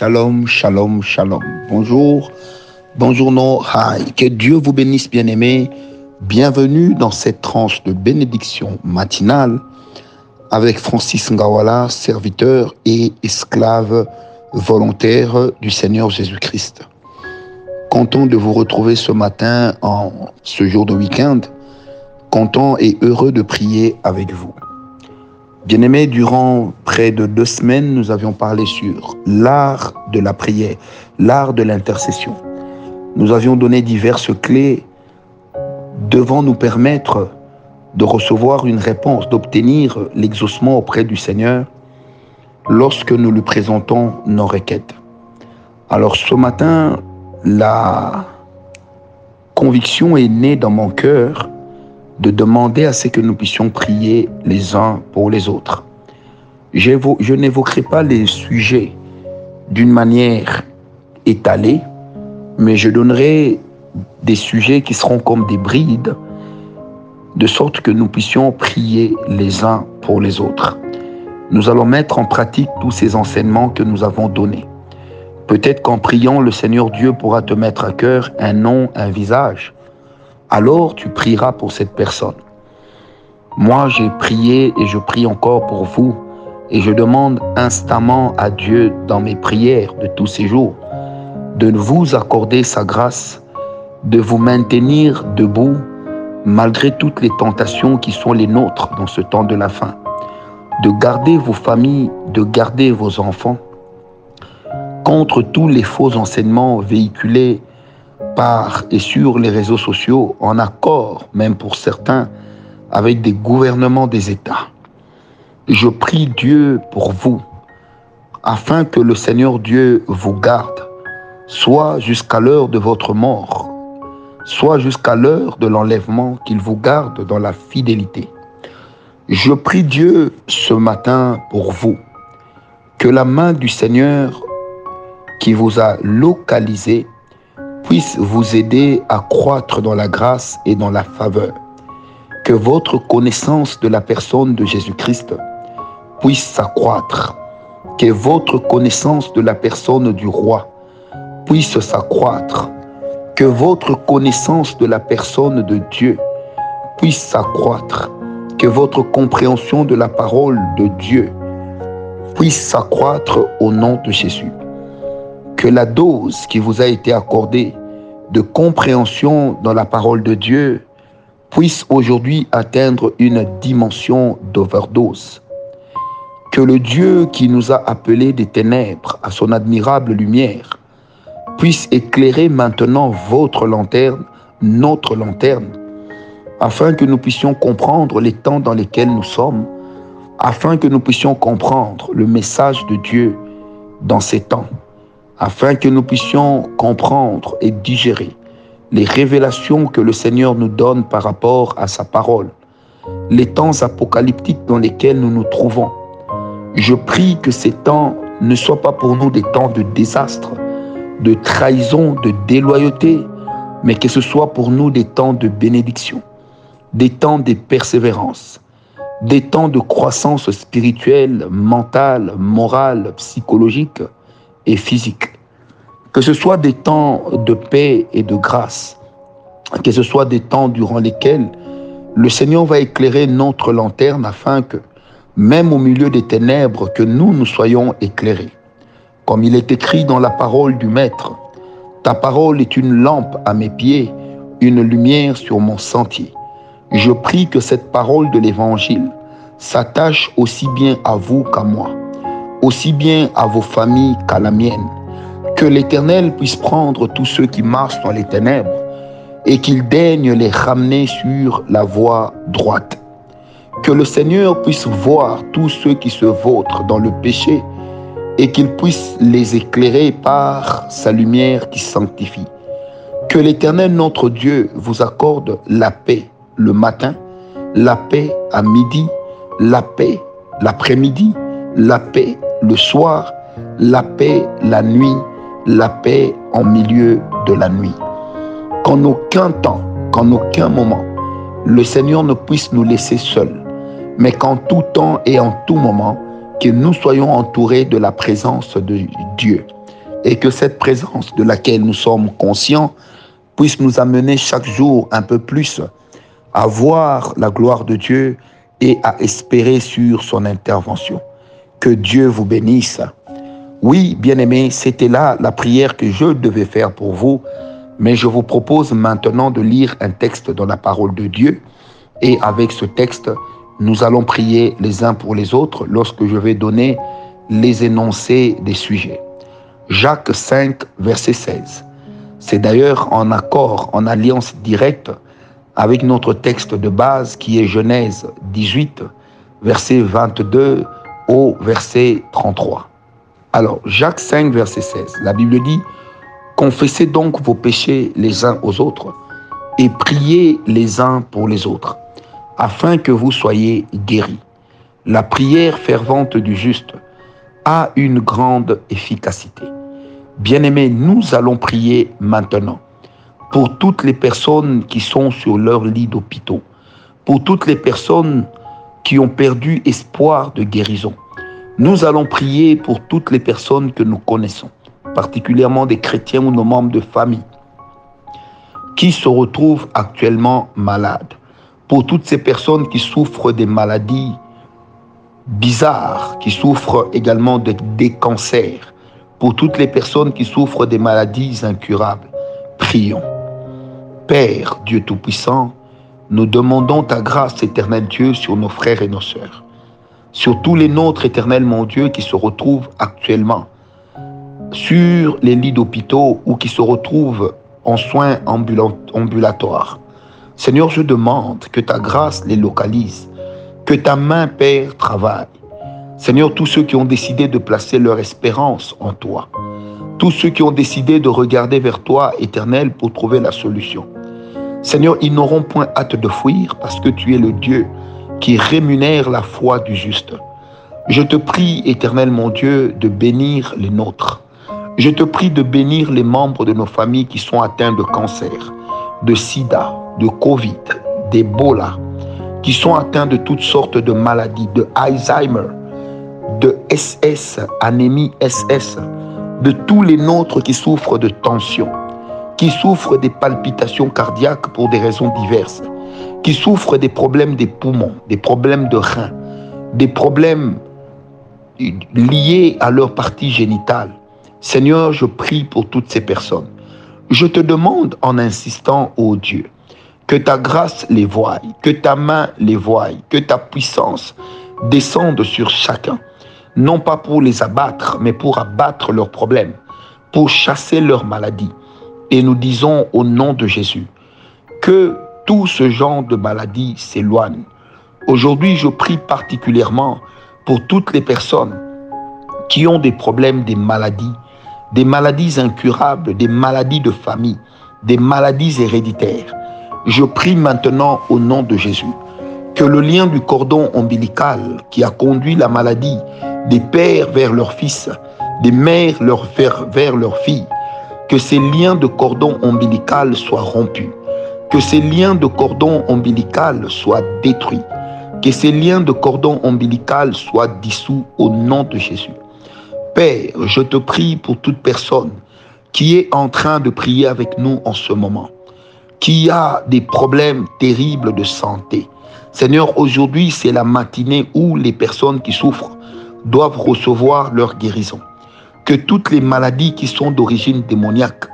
Shalom, shalom, shalom. Bonjour, bonjour no, hi. Que Dieu vous bénisse, bien-aimés. Bienvenue dans cette tranche de bénédiction matinale avec Francis Ngawala, serviteur et esclave volontaire du Seigneur Jésus-Christ. Content de vous retrouver ce matin en ce jour de week-end. Content et heureux de prier avec vous. Bien-aimés, durant près de deux semaines, nous avions parlé sur l'art de la prière, l'art de l'intercession. Nous avions donné diverses clés devant nous permettre de recevoir une réponse, d'obtenir l'exaucement auprès du Seigneur lorsque nous lui présentons nos requêtes. Alors ce matin, la conviction est née dans mon cœur de demander à ce que nous puissions prier les uns pour les autres. Je n'évoquerai pas les sujets d'une manière étalée, mais je donnerai des sujets qui seront comme des brides, de sorte que nous puissions prier les uns pour les autres. Nous allons mettre en pratique tous ces enseignements que nous avons donnés. Peut-être qu'en priant, le Seigneur Dieu pourra te mettre à cœur un nom, un visage, alors tu prieras pour cette personne. Moi, j'ai prié et je prie encore pour vous et je demande instamment à Dieu dans mes prières de tous ces jours de vous accorder sa grâce, de vous maintenir debout malgré toutes les tentations qui sont les nôtres dans ce temps de la fin, de garder vos familles, de garder vos enfants contre tous les faux enseignements véhiculés et sur les réseaux sociaux, en accord même pour certains avec des gouvernements des États. Je prie Dieu pour vous, afin que le Seigneur Dieu vous garde, soit jusqu'à l'heure de votre mort, soit jusqu'à l'heure de l'enlèvement, qu'il vous garde dans la fidélité. Je prie Dieu ce matin pour vous, que la main du Seigneur qui vous a localisé puisse vous aider à croître dans la grâce et dans la faveur. Que votre connaissance de la personne de Jésus-Christ puisse s'accroître. Que votre connaissance de la personne du roi puisse s'accroître. Que votre connaissance de la personne de Dieu puisse s'accroître. Que votre compréhension de la parole de Dieu puisse s'accroître au nom de Jésus que la dose qui vous a été accordée de compréhension dans la parole de Dieu puisse aujourd'hui atteindre une dimension d'overdose. Que le Dieu qui nous a appelés des ténèbres à son admirable lumière puisse éclairer maintenant votre lanterne, notre lanterne, afin que nous puissions comprendre les temps dans lesquels nous sommes, afin que nous puissions comprendre le message de Dieu dans ces temps afin que nous puissions comprendre et digérer les révélations que le Seigneur nous donne par rapport à sa parole, les temps apocalyptiques dans lesquels nous nous trouvons. Je prie que ces temps ne soient pas pour nous des temps de désastre, de trahison, de déloyauté, mais que ce soit pour nous des temps de bénédiction, des temps de persévérance, des temps de croissance spirituelle, mentale, morale, psychologique, et physique. Que ce soit des temps de paix et de grâce, que ce soit des temps durant lesquels le Seigneur va éclairer notre lanterne afin que, même au milieu des ténèbres, que nous nous soyons éclairés. Comme il est écrit dans la parole du Maître, ta parole est une lampe à mes pieds, une lumière sur mon sentier. Je prie que cette parole de l'Évangile s'attache aussi bien à vous qu'à moi aussi bien à vos familles qu'à la mienne. Que l'Éternel puisse prendre tous ceux qui marchent dans les ténèbres et qu'il daigne les ramener sur la voie droite. Que le Seigneur puisse voir tous ceux qui se vautrent dans le péché et qu'il puisse les éclairer par sa lumière qui sanctifie. Que l'Éternel notre Dieu vous accorde la paix le matin, la paix à midi, la paix l'après-midi, la paix le soir, la paix la nuit, la paix en milieu de la nuit. Qu'en aucun temps, qu'en aucun moment, le Seigneur ne puisse nous laisser seuls, mais qu'en tout temps et en tout moment, que nous soyons entourés de la présence de Dieu. et que cette présence de laquelle nous sommes conscients puisse nous amener chaque jour un peu plus à voir la gloire de Dieu et à espérer sur son intervention. Que Dieu vous bénisse. Oui, bien-aimés, c'était là la prière que je devais faire pour vous, mais je vous propose maintenant de lire un texte dans la parole de Dieu et avec ce texte, nous allons prier les uns pour les autres lorsque je vais donner les énoncés des sujets. Jacques 5, verset 16. C'est d'ailleurs en accord, en alliance directe avec notre texte de base qui est Genèse 18, verset 22 au verset 33. Alors, Jacques 5, verset 16, la Bible dit, Confessez donc vos péchés les uns aux autres et priez les uns pour les autres, afin que vous soyez guéris. La prière fervente du juste a une grande efficacité. Bien-aimés, nous allons prier maintenant pour toutes les personnes qui sont sur leur lit d'hôpitaux, pour toutes les personnes qui ont perdu espoir de guérison. Nous allons prier pour toutes les personnes que nous connaissons, particulièrement des chrétiens ou nos membres de famille, qui se retrouvent actuellement malades. Pour toutes ces personnes qui souffrent des maladies bizarres, qui souffrent également de, des cancers, pour toutes les personnes qui souffrent des maladies incurables. Prions. Père, Dieu Tout-Puissant, nous demandons ta grâce, éternelle Dieu, sur nos frères et nos sœurs, sur tous les nôtres, éternel mon Dieu, qui se retrouvent actuellement sur les lits d'hôpitaux ou qui se retrouvent en soins ambulatoires. Seigneur, je demande que ta grâce les localise, que ta main, Père, travaille, Seigneur, tous ceux qui ont décidé de placer leur espérance en toi, tous ceux qui ont décidé de regarder vers toi, éternel, pour trouver la solution. Seigneur, ils n'auront point hâte de fuir parce que tu es le Dieu qui rémunère la foi du juste. Je te prie, éternel mon Dieu, de bénir les nôtres. Je te prie de bénir les membres de nos familles qui sont atteints de cancer, de sida, de Covid, d'Ebola, qui sont atteints de toutes sortes de maladies, de Alzheimer, de SS, anémie SS, de tous les nôtres qui souffrent de tension, qui souffrent des palpitations cardiaques pour des raisons diverses, qui souffrent des problèmes des poumons, des problèmes de reins, des problèmes liés à leur partie génitale. Seigneur, je prie pour toutes ces personnes. Je te demande en insistant, ô Dieu, que ta grâce les voie, que ta main les voie, que ta puissance descende sur chacun non pas pour les abattre, mais pour abattre leurs problèmes, pour chasser leurs maladies. Et nous disons au nom de Jésus que tout ce genre de maladies s'éloigne. Aujourd'hui, je prie particulièrement pour toutes les personnes qui ont des problèmes, des maladies, des maladies incurables, des maladies de famille, des maladies héréditaires. Je prie maintenant au nom de Jésus que le lien du cordon ombilical qui a conduit la maladie des pères vers leurs fils, des mères vers leurs filles, que ces liens de cordon ombilical soient rompus, que ces liens de cordon ombilical soient détruits, que ces liens de cordon ombilical soient dissous au nom de Jésus. Père, je te prie pour toute personne qui est en train de prier avec nous en ce moment, qui a des problèmes terribles de santé. Seigneur, aujourd'hui, c'est la matinée où les personnes qui souffrent doivent recevoir leur guérison. Que toutes les maladies qui sont d'origine démoniaque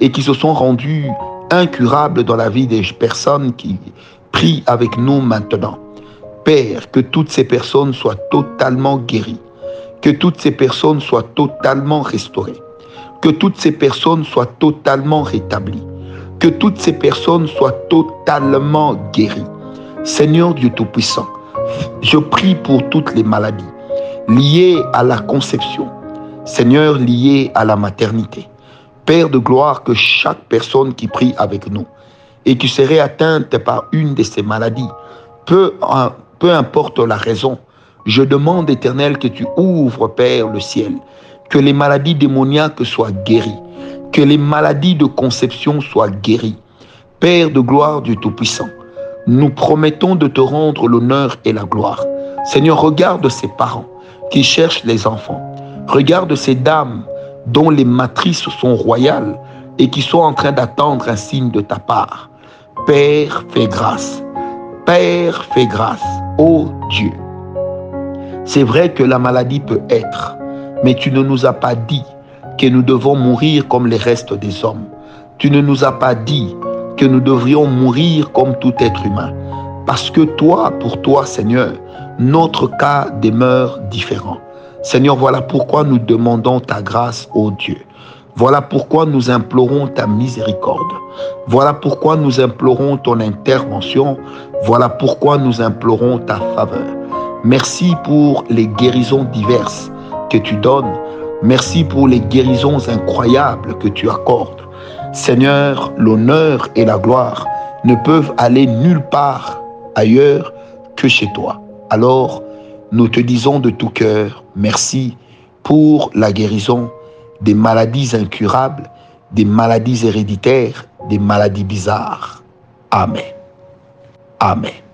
et qui se sont rendues incurables dans la vie des personnes qui prient avec nous maintenant. Père, que toutes ces personnes soient totalement guéries, que toutes ces personnes soient totalement restaurées, que toutes ces personnes soient totalement rétablies, que toutes ces personnes soient totalement guéries. Seigneur Dieu Tout-Puissant, je prie pour toutes les maladies, lié à la conception, Seigneur lié à la maternité. Père de gloire, que chaque personne qui prie avec nous et qui serait atteinte par une de ces maladies, peu, peu importe la raison, je demande, éternel, que tu ouvres, Père, le ciel, que les maladies démoniaques soient guéries, que les maladies de conception soient guéries. Père de gloire du Tout-Puissant, nous promettons de te rendre l'honneur et la gloire. Seigneur, regarde ces parents qui cherchent les enfants. Regarde ces dames dont les matrices sont royales et qui sont en train d'attendre un signe de ta part. Père, fais grâce. Père, fais grâce. Ô Dieu. C'est vrai que la maladie peut être, mais tu ne nous as pas dit que nous devons mourir comme les restes des hommes. Tu ne nous as pas dit que nous devrions mourir comme tout être humain. Parce que toi, pour toi, Seigneur, notre cas demeure différent. Seigneur, voilà pourquoi nous demandons ta grâce, ô Dieu. Voilà pourquoi nous implorons ta miséricorde. Voilà pourquoi nous implorons ton intervention. Voilà pourquoi nous implorons ta faveur. Merci pour les guérisons diverses que tu donnes. Merci pour les guérisons incroyables que tu accordes. Seigneur, l'honneur et la gloire ne peuvent aller nulle part ailleurs que chez toi. Alors, nous te disons de tout cœur merci pour la guérison des maladies incurables, des maladies héréditaires, des maladies bizarres. Amen. Amen.